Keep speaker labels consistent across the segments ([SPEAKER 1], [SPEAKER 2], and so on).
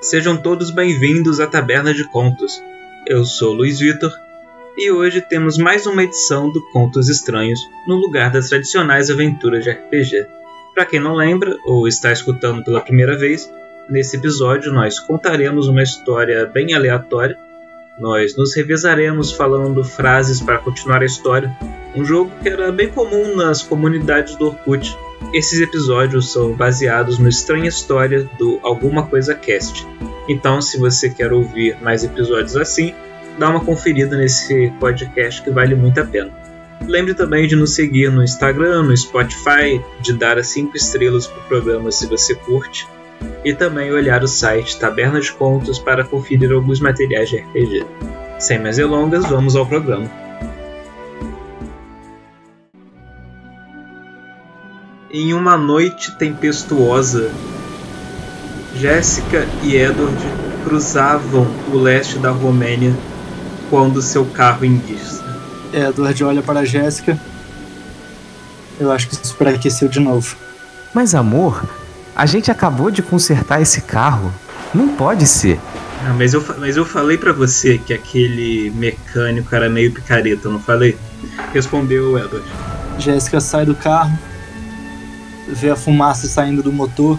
[SPEAKER 1] Sejam todos bem-vindos à Taberna de Contos. Eu sou Luiz Vitor e hoje temos mais uma edição do Contos Estranhos no lugar das tradicionais aventuras de RPG. Para quem não lembra ou está escutando pela primeira vez, nesse episódio nós contaremos uma história bem aleatória. Nós nos revezaremos falando frases para continuar a história, um jogo que era bem comum nas comunidades do Orkut esses episódios são baseados no Estranha História do Alguma Coisa Cast. Então, se você quer ouvir mais episódios assim, dá uma conferida nesse podcast que vale muito a pena. Lembre também de nos seguir no Instagram, no Spotify, de dar as 5 estrelas para o programa se você curte, e também olhar o site Taberna de Contos para conferir alguns materiais de RPG. Sem mais delongas, vamos ao programa. Em uma noite tempestuosa, Jéssica e Edward cruzavam o leste da Romênia quando seu carro enguiça.
[SPEAKER 2] Edward olha para Jéssica. Eu acho que isso superaqueceu de novo.
[SPEAKER 3] Mas amor, a gente acabou de consertar esse carro. Não pode ser.
[SPEAKER 1] Ah, mas, eu, mas eu falei para você que aquele mecânico era meio picareta, não falei? Respondeu Edward.
[SPEAKER 2] Jéssica sai do carro, vê a fumaça saindo do motor,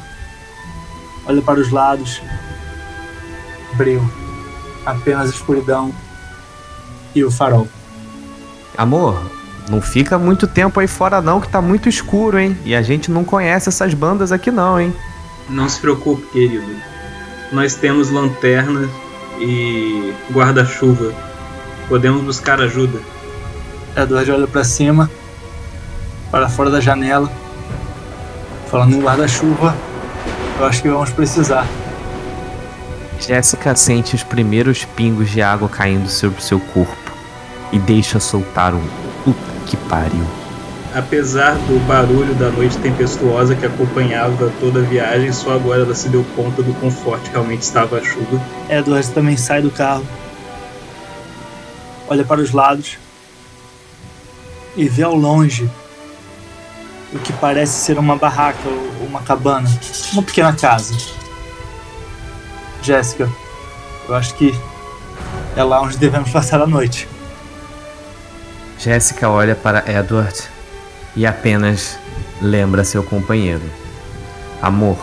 [SPEAKER 2] olha para os lados, breu, apenas escuridão e o farol.
[SPEAKER 3] Amor, não fica muito tempo aí fora não que tá muito escuro, hein? E a gente não conhece essas bandas aqui não, hein?
[SPEAKER 1] Não se preocupe, querido. Nós temos lanterna e guarda-chuva. Podemos buscar ajuda.
[SPEAKER 2] Edward olha para cima, para fora da janela Falando em guarda-chuva, eu acho que vamos precisar.
[SPEAKER 3] Jéssica sente os primeiros pingos de água caindo sobre seu corpo e deixa soltar um puta que pariu.
[SPEAKER 1] Apesar do barulho da noite tempestuosa que acompanhava toda a viagem, só agora ela se deu conta do quão forte realmente estava a chuva.
[SPEAKER 2] Edward também sai do carro, olha para os lados e vê ao longe o que parece ser uma barraca ou uma cabana, uma pequena casa. Jéssica, eu acho que é lá onde devemos passar a noite.
[SPEAKER 3] Jéssica olha para Edward e apenas lembra seu companheiro. Amor,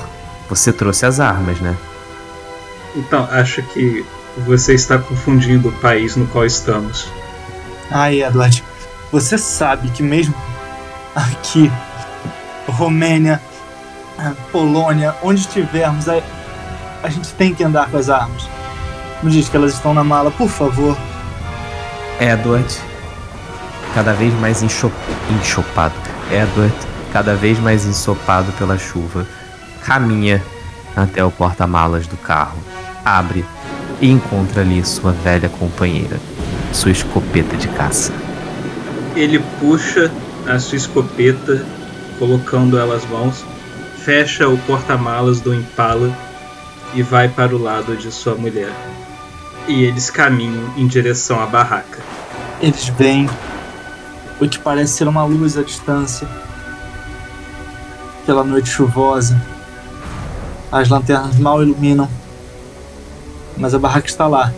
[SPEAKER 3] você trouxe as armas, né?
[SPEAKER 1] Então, acho que você está confundindo o país no qual estamos.
[SPEAKER 2] Ai, Edward, você sabe que mesmo aqui Romênia, Polônia, onde estivermos, a, a gente tem que andar com as armas. Não diz que elas estão na mala, por favor.
[SPEAKER 3] Edward, cada vez mais enxop... enxopado. Edward, cada vez mais ensopado pela chuva, caminha até o porta-malas do carro, abre e encontra ali sua velha companheira, sua escopeta de caça.
[SPEAKER 1] Ele puxa a sua escopeta colocando ela às mãos, fecha o porta-malas do Impala e vai para o lado de sua mulher. E eles caminham em direção à barraca.
[SPEAKER 2] Eles veem o que parece ser uma luz à distância. Pela noite chuvosa, as lanternas mal iluminam, mas a barraca está lá.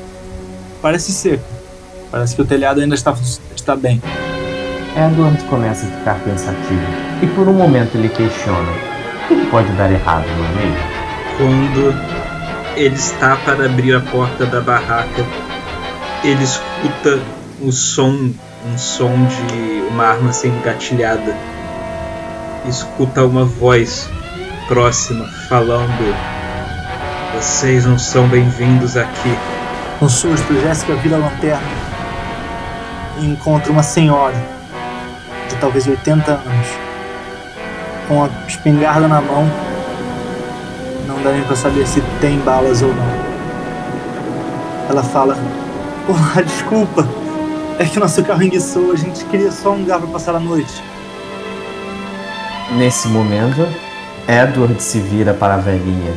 [SPEAKER 2] Parece seca. Parece que o telhado ainda está, está bem.
[SPEAKER 3] Edward começa a ficar pensativo e por um momento ele questiona: o que pode dar errado, não é mesmo?
[SPEAKER 1] Quando ele está para abrir a porta da barraca, ele escuta o som, um som de uma arma sendo engatilhada. Escuta uma voz próxima falando: Vocês não são bem-vindos aqui.
[SPEAKER 2] Com susto, Jéssica vira a lanterna e encontra uma senhora de talvez 80 anos, com a espingarda na mão, não dá nem pra saber se tem balas ou não. Ela fala: Olá, desculpa, é que nosso carro enguiçou, a gente queria só um lugar pra passar a noite.
[SPEAKER 3] Nesse momento, Edward se vira para a velhinha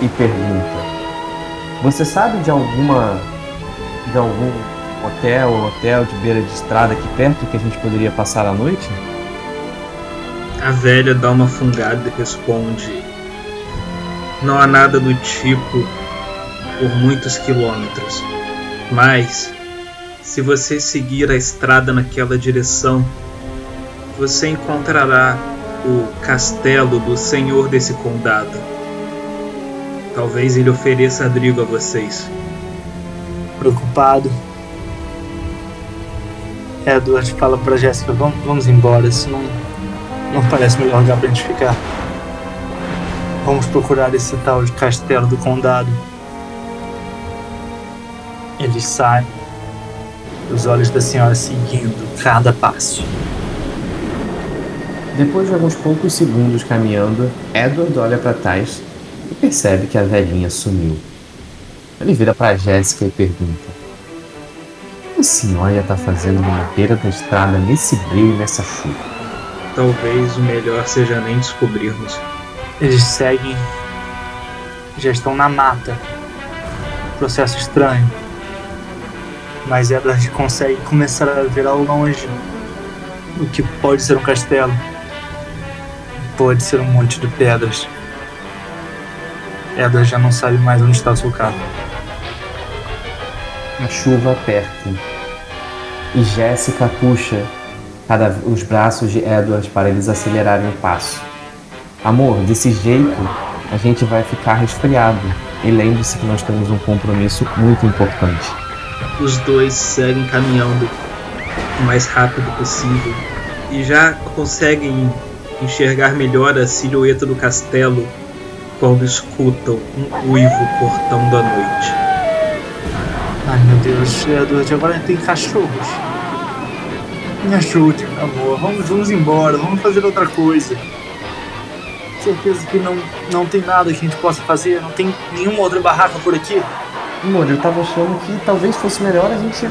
[SPEAKER 3] e pergunta: Você sabe de alguma. de algum hotel, hotel de beira de estrada aqui perto que a gente poderia passar a noite?
[SPEAKER 1] A velha dá uma fungada e responde: Não há nada do tipo por muitos quilômetros. Mas, se você seguir a estrada naquela direção, você encontrará o castelo do senhor desse condado. Talvez ele ofereça abrigo a vocês.
[SPEAKER 2] Preocupado, Edward fala pra Jéssica: vamos, vamos embora, isso não, não parece o melhor lugar pra gente ficar. Vamos procurar esse tal de castelo do condado. Eles saem, os olhos da senhora seguindo cada passo.
[SPEAKER 3] Depois de alguns poucos segundos caminhando, Edward olha para trás e percebe que a velhinha sumiu. Ele vira para Jéssica e pergunta: O que a senhora está fazendo na beira da estrada nesse brilho e nessa chuva?
[SPEAKER 1] Talvez o melhor seja nem descobrirmos.
[SPEAKER 2] Eles seguem, já estão na mata. Processo estranho. Mas Edward consegue começar a ver ao longe o que pode ser um castelo. Pode ser um monte de pedras. Edward já não sabe mais onde está o seu carro.
[SPEAKER 3] A chuva aperta e Jéssica puxa cada, os braços de Edward para eles acelerarem o passo. Amor, desse jeito a gente vai ficar resfriado. E lembre-se que nós temos um compromisso muito importante.
[SPEAKER 1] Os dois seguem caminhando o mais rápido possível e já conseguem enxergar melhor a silhueta do castelo quando escutam um uivo cortando a noite.
[SPEAKER 2] Ai meu Deus, Edward, agora tem cachorros. Me ajude, amor. Vamos, vamos embora, vamos fazer outra coisa. Certeza que não, não tem nada que a gente possa fazer, não tem nenhuma outra barraca por aqui.
[SPEAKER 3] Amor, eu tava achando que talvez fosse melhor a gente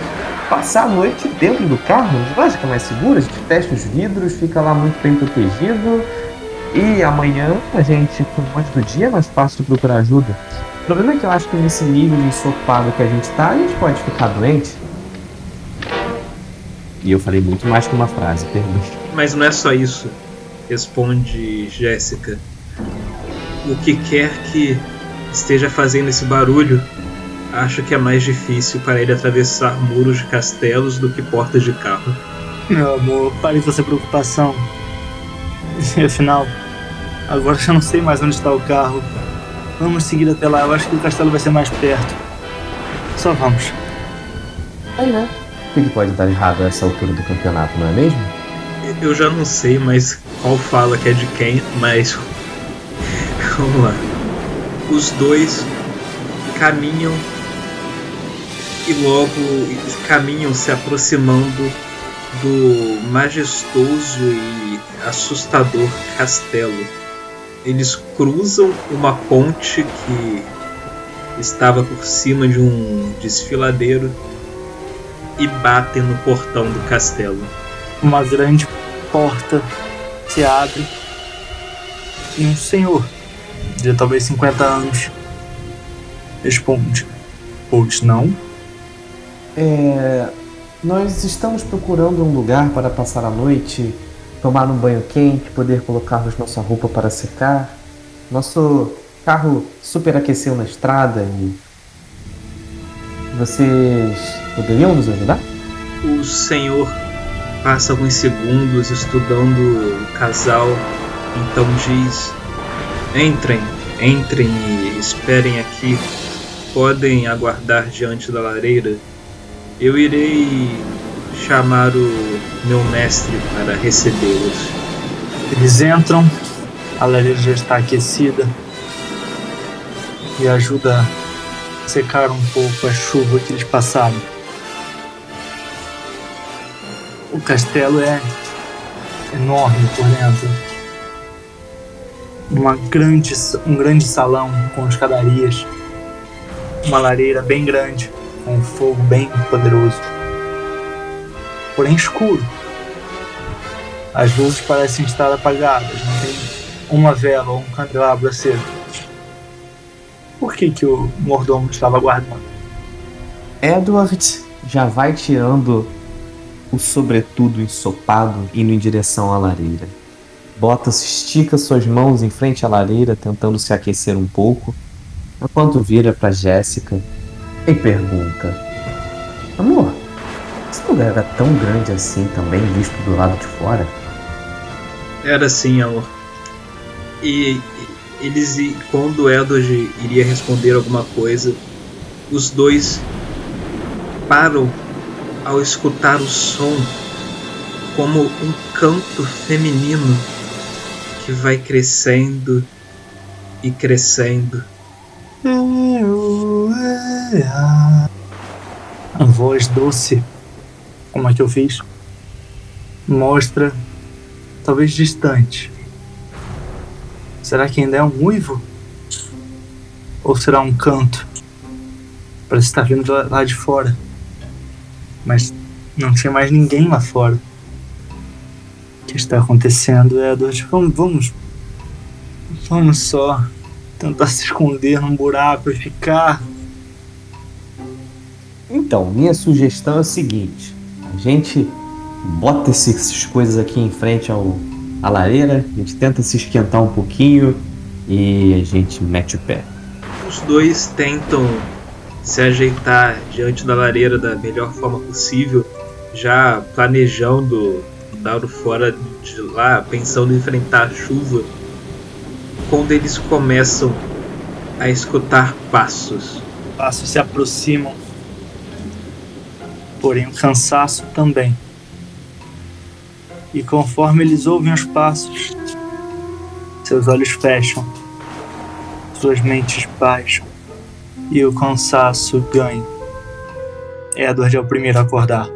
[SPEAKER 3] passar a noite dentro do carro. Vai ficar mais seguro, a gente fecha os vidros, fica lá muito bem protegido. E amanhã a gente, por mais do dia, é mais fácil procurar ajuda. O problema é que eu acho que nesse nível de ensopado que a gente tá, a gente pode ficar doente. E eu falei muito mais que uma frase, perdão.
[SPEAKER 1] Mas não é só isso, responde Jéssica. O que quer que esteja fazendo esse barulho, acho que é mais difícil para ele atravessar muros de castelos do que portas de carro.
[SPEAKER 2] Meu amor, pare com essa preocupação. E, afinal, agora já não sei mais onde está o carro. Vamos seguir até lá, eu acho que o castelo vai ser mais perto. Só vamos.
[SPEAKER 3] Né? O que, que pode dar errado a essa altura do campeonato, não é mesmo?
[SPEAKER 1] Eu já não sei mais qual fala que é de quem, mas vamos lá. Os dois caminham e logo caminham se aproximando do majestoso e assustador castelo. Eles cruzam uma ponte que estava por cima de um desfiladeiro e batem no portão do castelo.
[SPEAKER 2] Uma grande porta se abre e um senhor, de talvez 50 anos, responde: Pois não?
[SPEAKER 3] É, nós estamos procurando um lugar para passar a noite, tomar um banho quente, poder colocarmos nossa roupa para secar. Nosso carro superaqueceu na estrada e. Vocês poderiam nos ajudar?
[SPEAKER 1] O senhor passa alguns segundos estudando o casal, então diz: Entrem, entrem e esperem aqui. Podem aguardar diante da lareira. Eu irei chamar o meu mestre para recebê-los.
[SPEAKER 2] Eles entram, a lareira já está aquecida e ajuda a secar um pouco a chuva que eles passaram. O castelo é enorme por dentro. Uma grande, um grande salão com escadarias, uma lareira bem grande, com um fogo bem poderoso. Porém escuro. As luzes parecem estar apagadas, não tem uma vela ou um candelabro aceso. Por que, que o mordomo estava guardando?
[SPEAKER 3] Edward já vai tirando o sobretudo ensopado indo em direção à lareira. bota, estica suas mãos em frente à lareira, tentando se aquecer um pouco, enquanto vira para Jéssica e pergunta: Amor, esse lugar era tão grande assim também, visto do lado de fora?
[SPEAKER 1] Era sim, amor. E eles, quando Edward iria responder alguma coisa, os dois param ao escutar o som como um canto feminino que vai crescendo e crescendo.
[SPEAKER 2] A voz doce, como é que eu fiz, mostra, talvez distante. Será que ainda é um uivo? Ou será um canto? Parece estar vindo lá de fora. Mas não tinha mais ninguém lá fora. O que está acontecendo, Edward? Vamos, vamos. Vamos só tentar se esconder num buraco e ficar.
[SPEAKER 3] Então, minha sugestão é a seguinte: a gente bota essas coisas aqui em frente ao, à lareira, a gente tenta se esquentar um pouquinho e a gente mete o pé.
[SPEAKER 1] Os dois tentam se ajeitar diante da lareira da melhor forma possível, já planejando dar fora de lá, pensando em enfrentar a chuva. Quando eles começam a escutar passos.
[SPEAKER 2] Passos se aproximam, porém o cansaço também. E conforme eles ouvem os passos, seus olhos fecham, suas mentes baixam e o cansaço ganha. Edward é o primeiro a acordar.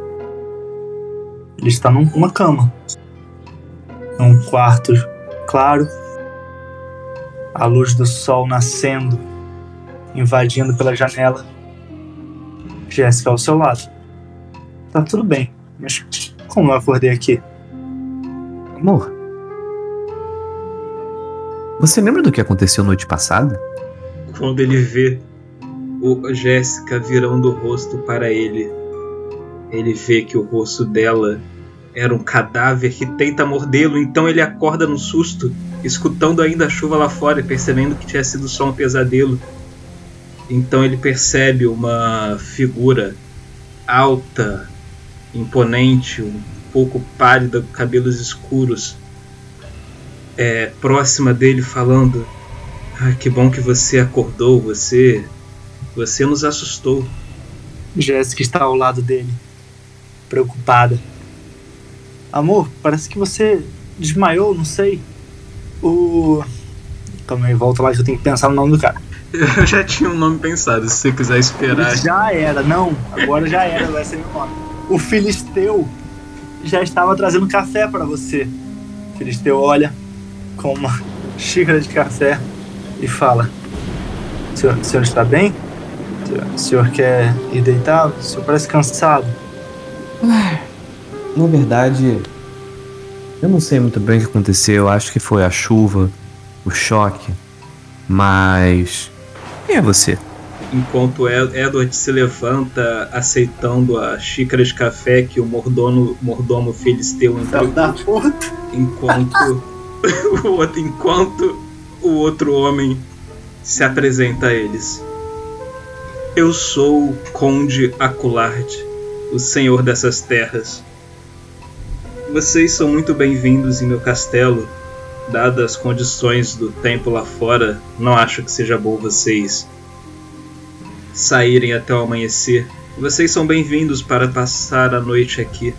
[SPEAKER 2] Ele está numa cama, num quarto claro, a luz do sol nascendo, invadindo pela janela. Jéssica ao seu lado. Tá tudo bem, mas como eu acordei aqui?
[SPEAKER 3] Amor, você lembra do que aconteceu noite passada?
[SPEAKER 1] Quando ele vê o Jéssica virando o rosto para ele. Ele vê que o rosto dela era um cadáver que tenta mordê-lo, então ele acorda no susto, escutando ainda a chuva lá fora e percebendo que tinha sido só um pesadelo. Então ele percebe uma figura alta, imponente, um pouco pálida, com cabelos escuros, é, próxima dele, falando: ah, Que bom que você acordou, você você nos assustou.
[SPEAKER 2] Jéssica está ao lado dele, preocupada. Amor, parece que você desmaiou, não sei. O. Calma aí, volta lá que eu tenho que pensar no nome do cara.
[SPEAKER 1] Eu já tinha um nome pensado, se você quiser esperar.
[SPEAKER 2] Já era, não, agora já era, vai ser meu nome. O Filisteu já estava trazendo café para você. O Filisteu olha com uma xícara de café e fala: o senhor, o senhor está bem? O senhor quer ir deitar? O senhor parece cansado.
[SPEAKER 3] Na verdade, eu não sei muito bem o que aconteceu. Eu acho que foi a chuva, o choque. Mas. Quem é você?
[SPEAKER 1] Enquanto Edward se levanta, aceitando a xícara de café que o mordomo, mordomo filisteu
[SPEAKER 2] entregou.
[SPEAKER 1] Enquanto o outro, enquanto o outro homem se apresenta a eles. Eu sou o Conde Aculard, o senhor dessas terras. Vocês são muito bem-vindos em meu castelo. Dadas as condições do tempo lá fora, não acho que seja bom vocês saírem até o amanhecer. Vocês são bem-vindos para passar a noite aqui.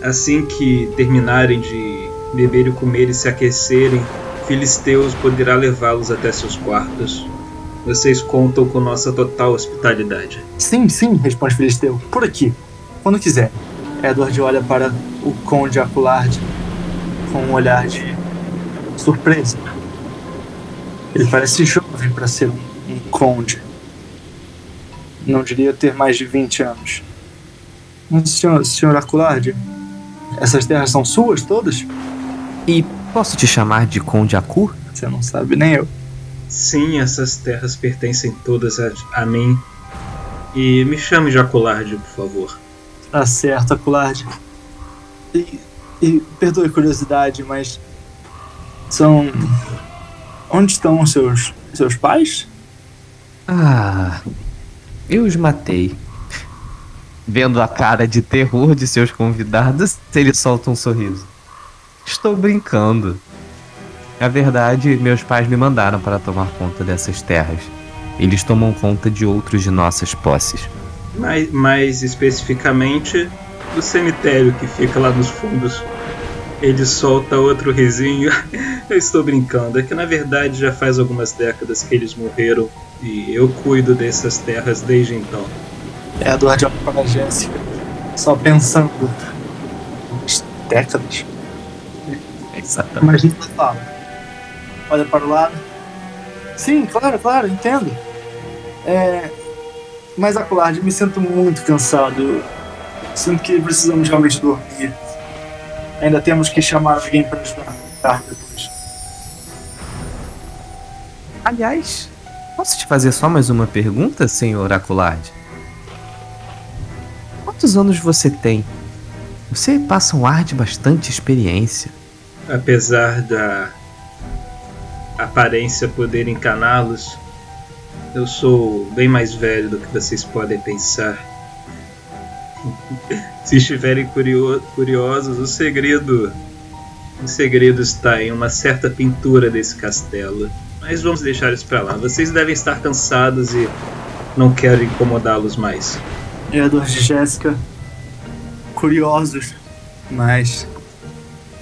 [SPEAKER 1] Assim que terminarem de beber e comer e se aquecerem, Filisteus poderá levá-los até seus quartos. Vocês contam com nossa total hospitalidade.
[SPEAKER 2] Sim, sim, responde Filisteu. Por aqui, quando quiser. Edward olha para o Conde Aculard com um olhar de surpresa. Ele parece jovem para ser um, um conde. Não diria ter mais de 20 anos. Mas, senhor, senhor Aculard, essas terras são suas todas?
[SPEAKER 3] E posso te chamar de Conde Acu?
[SPEAKER 2] Você não sabe, nem eu.
[SPEAKER 1] Sim, essas terras pertencem todas a, a mim. E me chame de por favor.
[SPEAKER 2] Tá certo, Acolard. E E perdoe a curiosidade, mas são onde estão os seus seus pais?
[SPEAKER 3] Ah, eu os matei. Vendo a cara de terror de seus convidados, ele solta um sorriso. Estou brincando. Na verdade, meus pais me mandaram para tomar conta dessas terras. Eles tomam conta de outros de nossas posses.
[SPEAKER 1] Mais, mais especificamente, do cemitério que fica lá nos fundos. Ele solta outro risinho. eu estou brincando. É que na verdade já faz algumas décadas que eles morreram e eu cuido dessas terras desde então.
[SPEAKER 2] É, Eduardo olha para a Jéssica, só pensando. Décadas?
[SPEAKER 3] Exatamente.
[SPEAKER 2] Imagina ela fala. Olha para o lado. Sim, claro, claro, entendo. É, mas, Acolard, me sinto muito cansado. Sinto que precisamos realmente dormir. Ainda temos que chamar alguém para ajudar tarde depois.
[SPEAKER 3] Aliás, posso te fazer só mais uma pergunta, senhor Aculard? Quantos anos você tem? Você passa um ar de bastante experiência.
[SPEAKER 1] Apesar da aparência poder encaná-los, eu sou bem mais velho do que vocês podem pensar. Se estiverem curio curiosos, o segredo. O segredo está em uma certa pintura desse castelo. Mas vamos deixar isso para lá. Vocês devem estar cansados e não quero incomodá-los mais.
[SPEAKER 2] Edward e Jéssica, curiosos, mas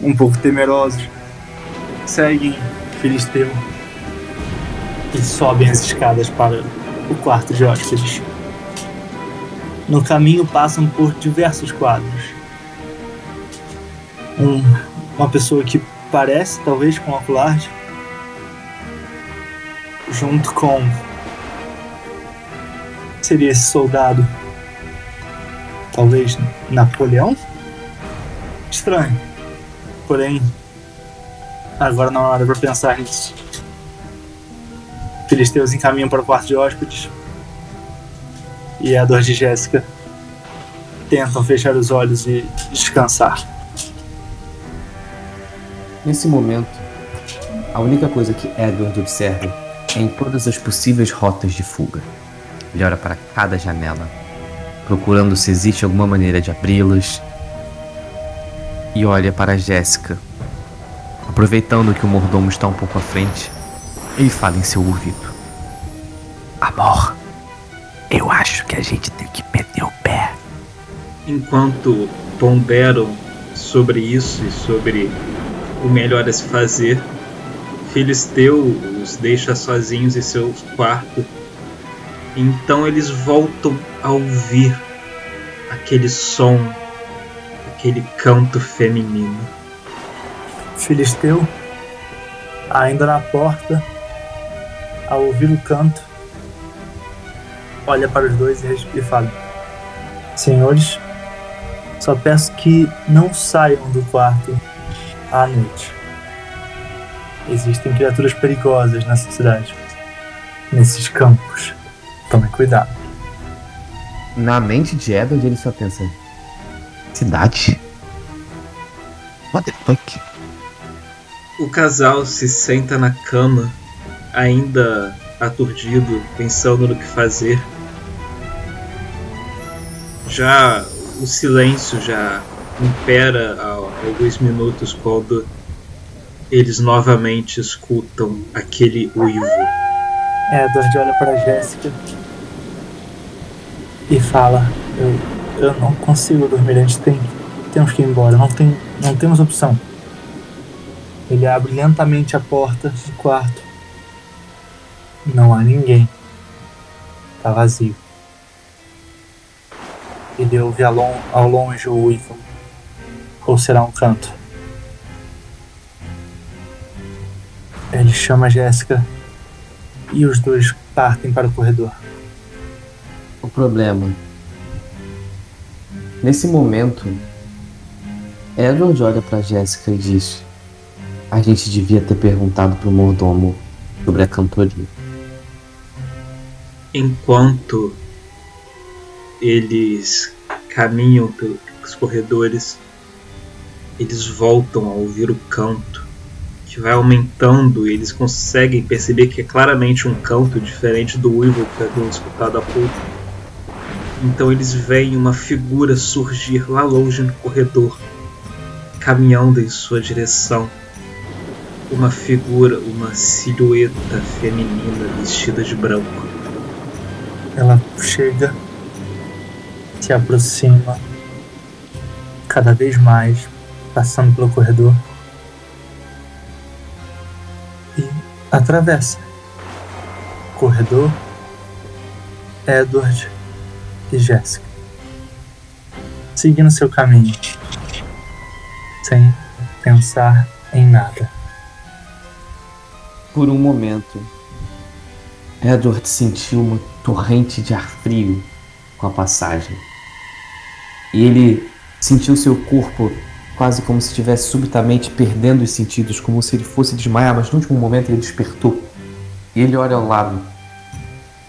[SPEAKER 2] um pouco temerosos, seguem Filisteu e sobem as escadas para o quarto de hóspedes. No caminho passam por diversos quadros. Um, uma pessoa que parece, talvez, com Oculard, junto com. Seria esse soldado. Talvez Napoleão? Estranho. Porém, agora não é hora para pensar nisso. Filisteus encaminham para o quarto de hóspedes. E a dor de Jéssica tentam fechar os olhos e descansar.
[SPEAKER 3] Nesse momento, a única coisa que Edward observa é em todas as possíveis rotas de fuga. Ele olha para cada janela, procurando se existe alguma maneira de abri-las, e olha para Jéssica, aproveitando que o mordomo está um pouco à frente. Ele fala em seu ouvido: Amor, eu acho que a gente tem que meter o pé.
[SPEAKER 1] Enquanto ponderam sobre isso e sobre o melhor a se fazer, Filisteu os deixa sozinhos em seu quarto. Então eles voltam a ouvir aquele som, aquele canto feminino.
[SPEAKER 2] Filisteu, ainda na porta, ao ouvir o canto, olha para os dois e fala: Senhores, só peço que não saiam do quarto à noite. Existem criaturas perigosas nessa cidade, nesses campos. Tome cuidado.
[SPEAKER 3] Na mente de Edward, ele só pensa: Cidade? What the fuck?
[SPEAKER 1] O casal se senta na cama, ainda aturdido, pensando no que fazer. Já o silêncio já impera há alguns minutos quando eles novamente escutam aquele uivo.
[SPEAKER 2] Edward olha para Jéssica e fala: eu, eu não consigo dormir, a gente tem, temos que ir embora, não, tem, não temos opção. Ele abre lentamente a porta do quarto. Não há ninguém. Tá vazio. Ele ouve ao lon- ao longe o uivo. Ou será um canto? Ele chama Jéssica e os dois partem para o corredor.
[SPEAKER 3] O problema. Nesse momento, Edward olha pra Jéssica e diz: A gente devia ter perguntado pro mordomo sobre a cantoria.
[SPEAKER 1] Enquanto eles caminham pelos corredores, eles voltam a ouvir o canto, que vai aumentando e eles conseguem perceber que é claramente um canto diferente do uivo que haviam escutado há pouco. Então eles veem uma figura surgir lá longe no corredor, caminhando em sua direção. Uma figura, uma silhueta feminina vestida de branco.
[SPEAKER 2] Ela chega, se aproxima cada vez mais, passando pelo corredor e atravessa. Corredor, Edward e Jéssica, seguindo seu caminho, sem pensar em nada.
[SPEAKER 3] Por um momento, Edward sentiu uma torrente de ar frio com a passagem. E ele sentiu seu corpo quase como se estivesse subitamente perdendo os sentidos, como se ele fosse desmaiar, mas no último momento ele despertou. E ele olha ao lado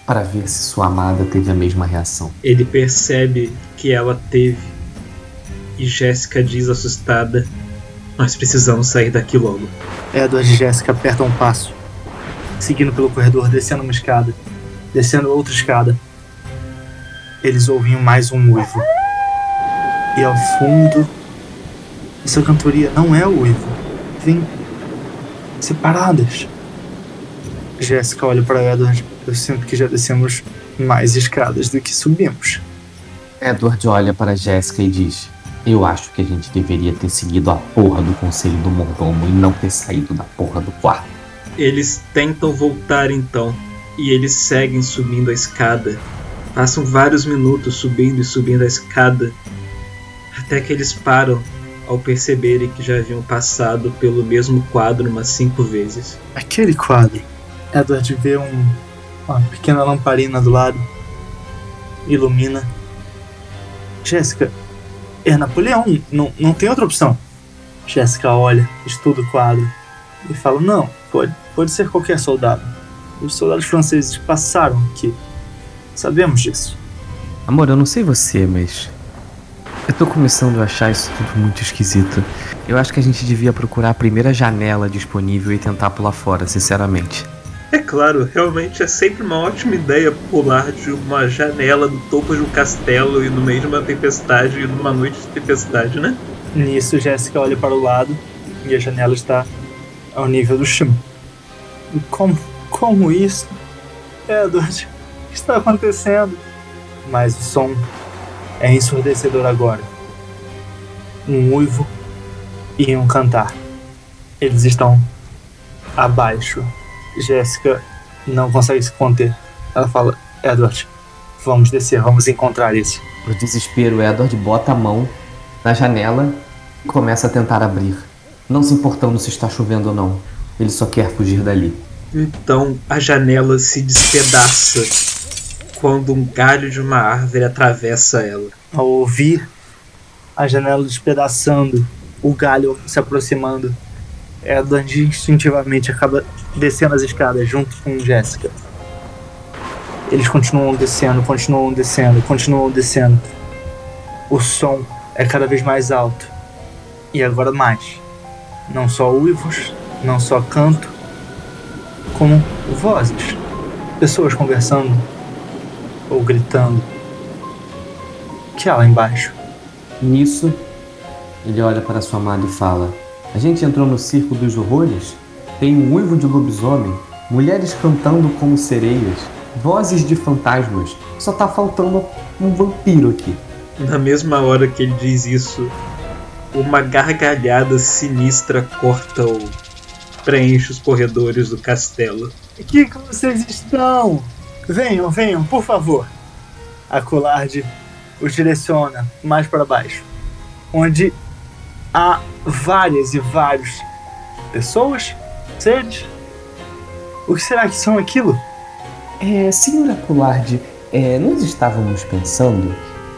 [SPEAKER 3] para ver se sua amada teve a mesma reação.
[SPEAKER 1] Ele percebe que ela teve. E Jéssica diz assustada: Nós precisamos sair daqui logo.
[SPEAKER 2] Edward e Jéssica apertam um passo, seguindo pelo corredor, descendo uma escada, descendo outra escada. Eles ouviam mais um uivo. E ao fundo, essa cantoria não é o uivo. Vem separadas. Jéssica olha para Edward. Eu sinto que já descemos mais escadas do que subimos.
[SPEAKER 3] Edward olha para Jéssica e diz: Eu acho que a gente deveria ter seguido a porra do conselho do mordomo e não ter saído da porra do quarto.
[SPEAKER 1] Eles tentam voltar então, e eles seguem subindo a escada. Passam vários minutos subindo e subindo a escada, até que eles param ao perceberem que já haviam passado pelo mesmo quadro umas cinco vezes.
[SPEAKER 2] Aquele quadro. Edward vê um, uma pequena lamparina do lado. Ilumina. Jéssica, é Napoleão, não, não tem outra opção. Jéssica olha, estuda o quadro e fala: Não, pode, pode ser qualquer soldado. Os soldados franceses passaram aqui. Sabemos disso.
[SPEAKER 3] Amor, eu não sei você, mas. Eu tô começando a achar isso tudo muito esquisito. Eu acho que a gente devia procurar a primeira janela disponível e tentar pular fora, sinceramente.
[SPEAKER 1] É claro, realmente é sempre uma ótima ideia pular de uma janela do topo de um castelo e no meio de uma tempestade e numa noite de tempestade, né?
[SPEAKER 2] Nisso, Jéssica olha para o lado e a janela está ao nível do chão. Como, como isso? Edward, o que está acontecendo? Mas o som é ensurdecedor agora. Um uivo e um cantar. Eles estão abaixo. Jéssica não consegue se conter. Ela fala: Edward, vamos descer, vamos encontrar isso.
[SPEAKER 3] No desespero, Edward bota a mão na janela e começa a tentar abrir. Não se importando se está chovendo ou não. Ele só quer fugir dali.
[SPEAKER 1] Então a janela se despedaça quando um galho de uma árvore atravessa ela.
[SPEAKER 2] Ao ouvir a janela despedaçando, o galho se aproximando, Edward instintivamente acaba descendo as escadas junto com Jéssica. Eles continuam descendo, continuam descendo, continuam descendo. O som é cada vez mais alto. E agora mais. Não só uivos, não só canto, como vozes. Pessoas conversando ou gritando. Que há lá embaixo?
[SPEAKER 3] Nisso, ele olha para sua amada e fala: A gente entrou no circo dos horrores? Tem um uivo de lobisomem, mulheres cantando como sereias, vozes de fantasmas. Só tá faltando um vampiro aqui.
[SPEAKER 1] Na mesma hora que ele diz isso, uma gargalhada sinistra corta o. preenche os corredores do castelo.
[SPEAKER 2] Aqui que vocês estão? Venham, venham, por favor. A Colarde os direciona mais para baixo, onde há várias e várias pessoas, seres. O que será que são aquilo?
[SPEAKER 3] É, senhora Colarde, é, nós estávamos pensando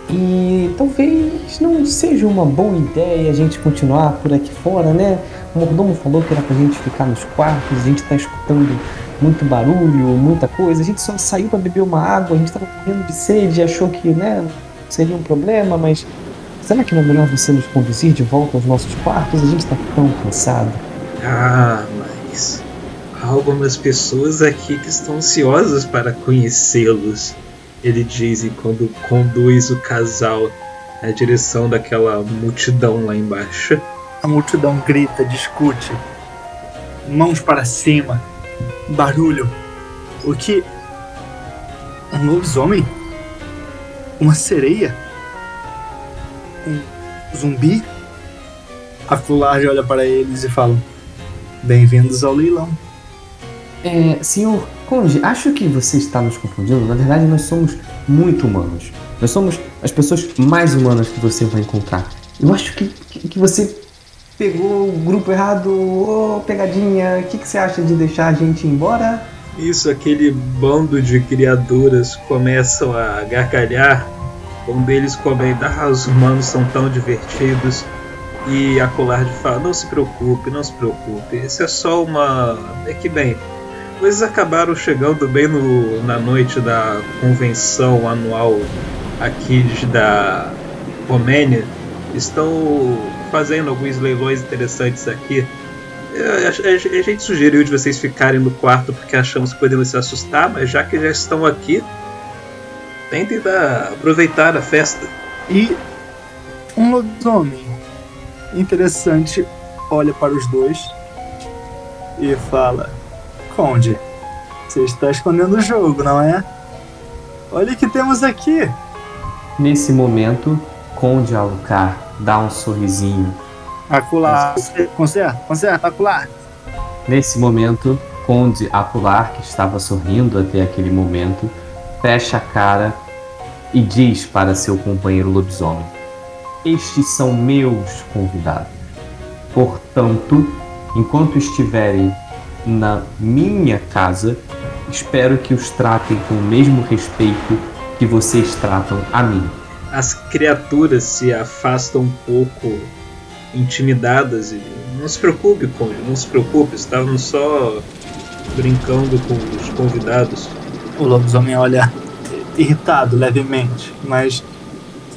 [SPEAKER 3] e talvez não seja uma boa ideia a gente continuar por aqui fora, né? O mordomo falou que era pra gente ficar nos quartos, a gente tá escutando muito barulho, muita coisa. A gente só saiu para beber uma água, a gente tava morrendo de sede, achou que, né, seria um problema, mas Será que não é melhor você nos conduzir de volta aos nossos quartos? A gente está tão cansado.
[SPEAKER 1] Ah, mas há algumas pessoas aqui que estão ansiosas para conhecê-los. Ele diz enquanto conduz o casal na direção daquela multidão lá embaixo.
[SPEAKER 2] A multidão grita, discute, mãos para cima, barulho. O que? Um lobisomem? Uma sereia? Um zumbi? A Fulard olha para eles e fala: Bem-vindos ao leilão.
[SPEAKER 3] É, senhor Conde, acho que você está nos confundindo. Na verdade, nós somos muito humanos. Nós somos as pessoas mais humanas que você vai encontrar. Eu acho que, que, que você pegou o grupo errado. Ô, oh, pegadinha, o que, que você acha de deixar a gente ir embora?
[SPEAKER 1] Isso, aquele bando de criaturas começam a gargalhar. Um deles comenta: Ah, os humanos são tão divertidos. E a Colarde fala: Não se preocupe, não se preocupe. Isso é só uma. É que bem, coisas acabaram chegando bem no, na noite da convenção anual aqui da Romênia. Estão fazendo alguns leilões interessantes aqui. A, gente sugeriu de vocês ficarem no quarto porque achamos que poderiam se assustar, mas já que já estão aqui, tentem dar, aproveitar a festa.
[SPEAKER 2] E um lobisomem interessante olha para os dois e fala: Conde, você está escondendo o jogo, não é? Olha o que temos aqui.
[SPEAKER 3] Nesse momento, Conde Alucard dá um sorrisinho.
[SPEAKER 2] Acular, conserta, conserta, acular.
[SPEAKER 3] Nesse momento, Conde Acular, que estava sorrindo até aquele momento, fecha a cara e diz para seu companheiro lobisomem: Estes são meus convidados. Portanto, enquanto estiverem na minha casa, espero que os tratem com o mesmo respeito que vocês tratam a mim
[SPEAKER 1] as criaturas se afastam um pouco intimidadas e não se preocupe, Conde, não se preocupe, estavam só brincando com os convidados.
[SPEAKER 2] O lobisomem olha irritado levemente, mas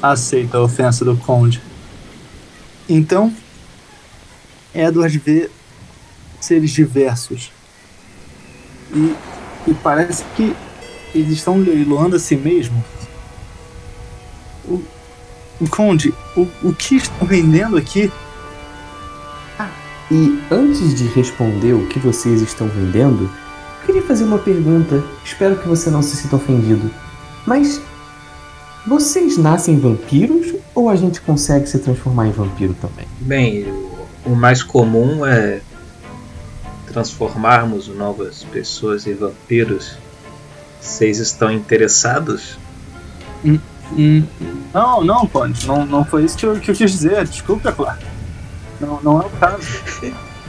[SPEAKER 2] aceita a ofensa do Conde. Então, Edward vê seres diversos. E, e parece que eles estão leiloando a si mesmo o, o Conde, o, o que estão vendendo aqui?
[SPEAKER 3] Ah, e antes de responder o que vocês estão vendendo, queria fazer uma pergunta. Espero que você não se sinta ofendido. Mas vocês nascem vampiros ou a gente consegue se transformar em vampiro também?
[SPEAKER 1] Bem, o mais comum é transformarmos novas pessoas em vampiros. Vocês estão interessados?
[SPEAKER 2] Hum, Hum, não, não, Conde, não, não foi isso que eu, que eu quis dizer, desculpa, claro. Não, não é o caso.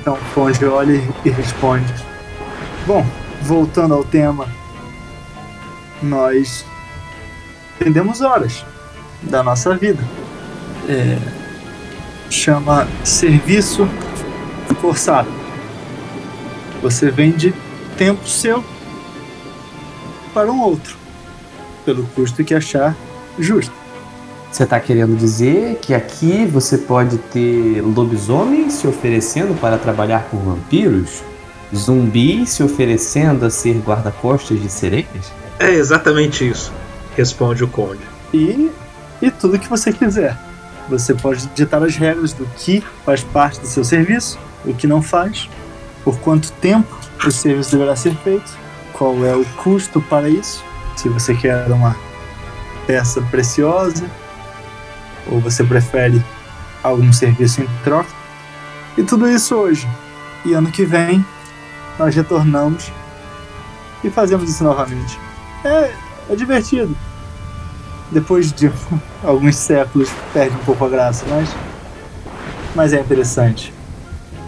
[SPEAKER 2] Então o Conde olha e responde. Bom, voltando ao tema, nós vendemos horas da nossa vida. É, chama serviço forçado. Você vende tempo seu para um outro, pelo custo que achar justo.
[SPEAKER 3] Você está querendo dizer que aqui você pode ter lobisomens se oferecendo para trabalhar com vampiros? Zumbis se oferecendo a ser guarda-costas de sereias?
[SPEAKER 1] É exatamente isso, responde o Conde.
[SPEAKER 2] E, e tudo que você quiser. Você pode ditar as regras do que faz parte do seu serviço, o que não faz, por quanto tempo o serviço deverá ser feito, qual é o custo para isso, se você quer uma peça preciosa? Ou você prefere algum serviço em troca? E tudo isso hoje. E ano que vem nós retornamos e fazemos isso novamente. É, é divertido. Depois de alguns séculos perde um pouco a graça, mas, mas é interessante.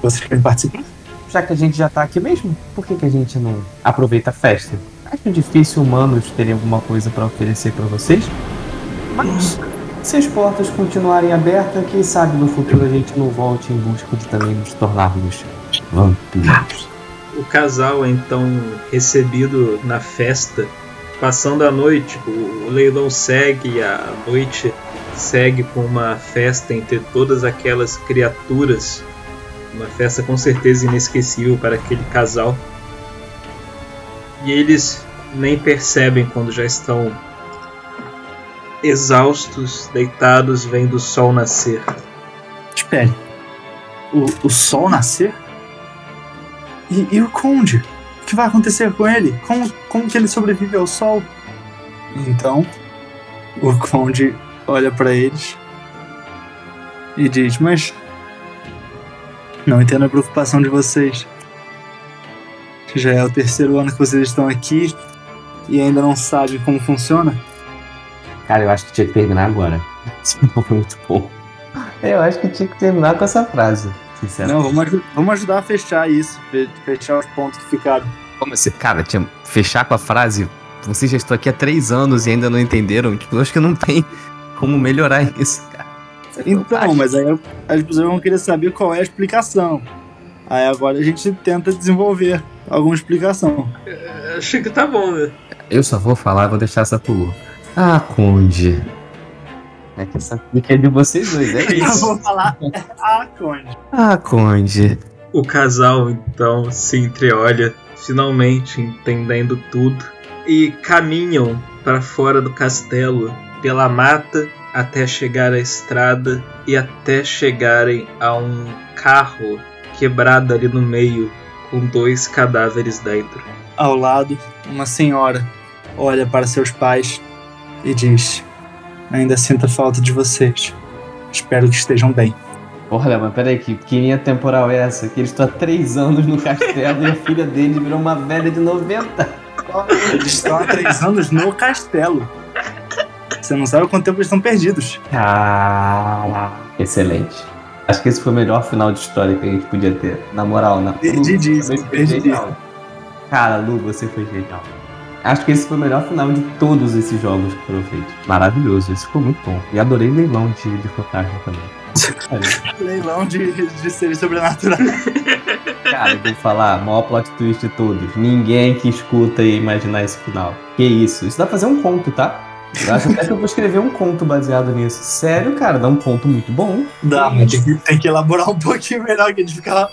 [SPEAKER 2] Vocês querem participar?
[SPEAKER 3] Já que a gente já tá aqui mesmo, por que, que a gente não aproveita a festa? Acho difícil humanos terem alguma coisa para oferecer para vocês. Mas se as portas continuarem abertas, quem sabe no futuro a gente não volte em busca de também nos tornarmos vampiros.
[SPEAKER 1] O casal é então recebido na festa, passando a noite. O leilão segue, a noite segue com uma festa entre todas aquelas criaturas. Uma festa com certeza inesquecível para aquele casal. E eles nem percebem quando já estão exaustos, deitados, vendo o sol nascer.
[SPEAKER 2] Espere. O, o sol nascer? E, e o Conde? O que vai acontecer com ele? Como, como que ele sobrevive ao sol? Então, o Conde olha para eles e diz: Mas não entendo a preocupação de vocês. Já é o terceiro ano que vocês estão aqui e ainda não sabem como funciona.
[SPEAKER 3] Cara, eu acho que tinha que terminar agora. Isso foi muito bom. Eu acho que tinha que terminar com essa frase.
[SPEAKER 2] Não, vamos, vamos ajudar a fechar isso, fe- fechar os pontos que ficaram.
[SPEAKER 3] Como assim? Cara, tinha fechar com a frase. Vocês já estão aqui há três anos e ainda não entenderam. Tipo, eu acho que não tem como melhorar isso, cara. É
[SPEAKER 2] Então, mas aí as pessoas vão querer saber qual é a explicação. Aí agora a gente tenta desenvolver alguma explicação.
[SPEAKER 1] Acho que tá bom, né?
[SPEAKER 3] Eu só vou falar, vou deixar essa pro. Ah, Conde. É que essa fica é de vocês dois, é
[SPEAKER 2] Eu
[SPEAKER 3] isso.
[SPEAKER 2] vou falar a Conde.
[SPEAKER 3] Ah, Conde.
[SPEAKER 1] O casal então se entreolha, finalmente entendendo tudo, e caminham para fora do castelo, pela mata, até chegar à estrada e até chegarem a um carro quebrado ali no meio, com dois cadáveres dentro.
[SPEAKER 2] Ao lado, uma senhora olha para seus pais e diz: Ainda sinto falta de vocês. Espero que estejam bem.
[SPEAKER 3] Porra, mas peraí, que, que linha temporal é essa? Que eles estão há três anos no castelo e a filha dele virou uma velha de 90.
[SPEAKER 2] Eles estão há três anos no castelo. Você não sabe quanto tempo eles estão perdidos.
[SPEAKER 3] Caraca. Excelente. Acho que esse foi o melhor final de história que a gente podia ter. Na moral, na você foi
[SPEAKER 2] perdidíssimo.
[SPEAKER 3] genial. Cara, Lu, você foi genial. Acho que esse foi o melhor final de todos esses jogos que foram feitos. Maravilhoso, esse ficou muito bom. E adorei leilão de, de fantasma também.
[SPEAKER 2] Leilão de, de seres sobrenaturais.
[SPEAKER 3] Cara, eu vou falar, maior plot twist de todos. Ninguém que escuta ia imaginar esse final. Que isso? Isso dá pra fazer um conto, tá? Eu acho até que eu vou escrever um conto baseado nisso. Sério, cara, dá um conto muito bom.
[SPEAKER 2] Dá, mas tem que, tem que elaborar um pouquinho melhor, que a gente fica,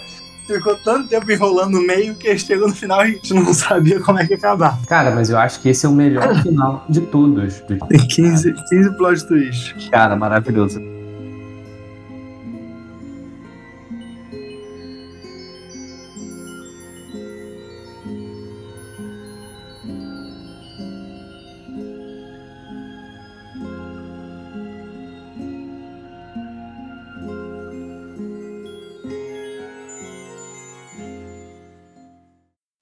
[SPEAKER 2] ficou tanto tempo enrolando no meio que chegou no final e a gente não sabia como é que ia acabar.
[SPEAKER 3] Cara, mas eu acho que esse é o melhor final de todos.
[SPEAKER 2] Tem 15, 15 plot twists.
[SPEAKER 3] Cara, maravilhoso.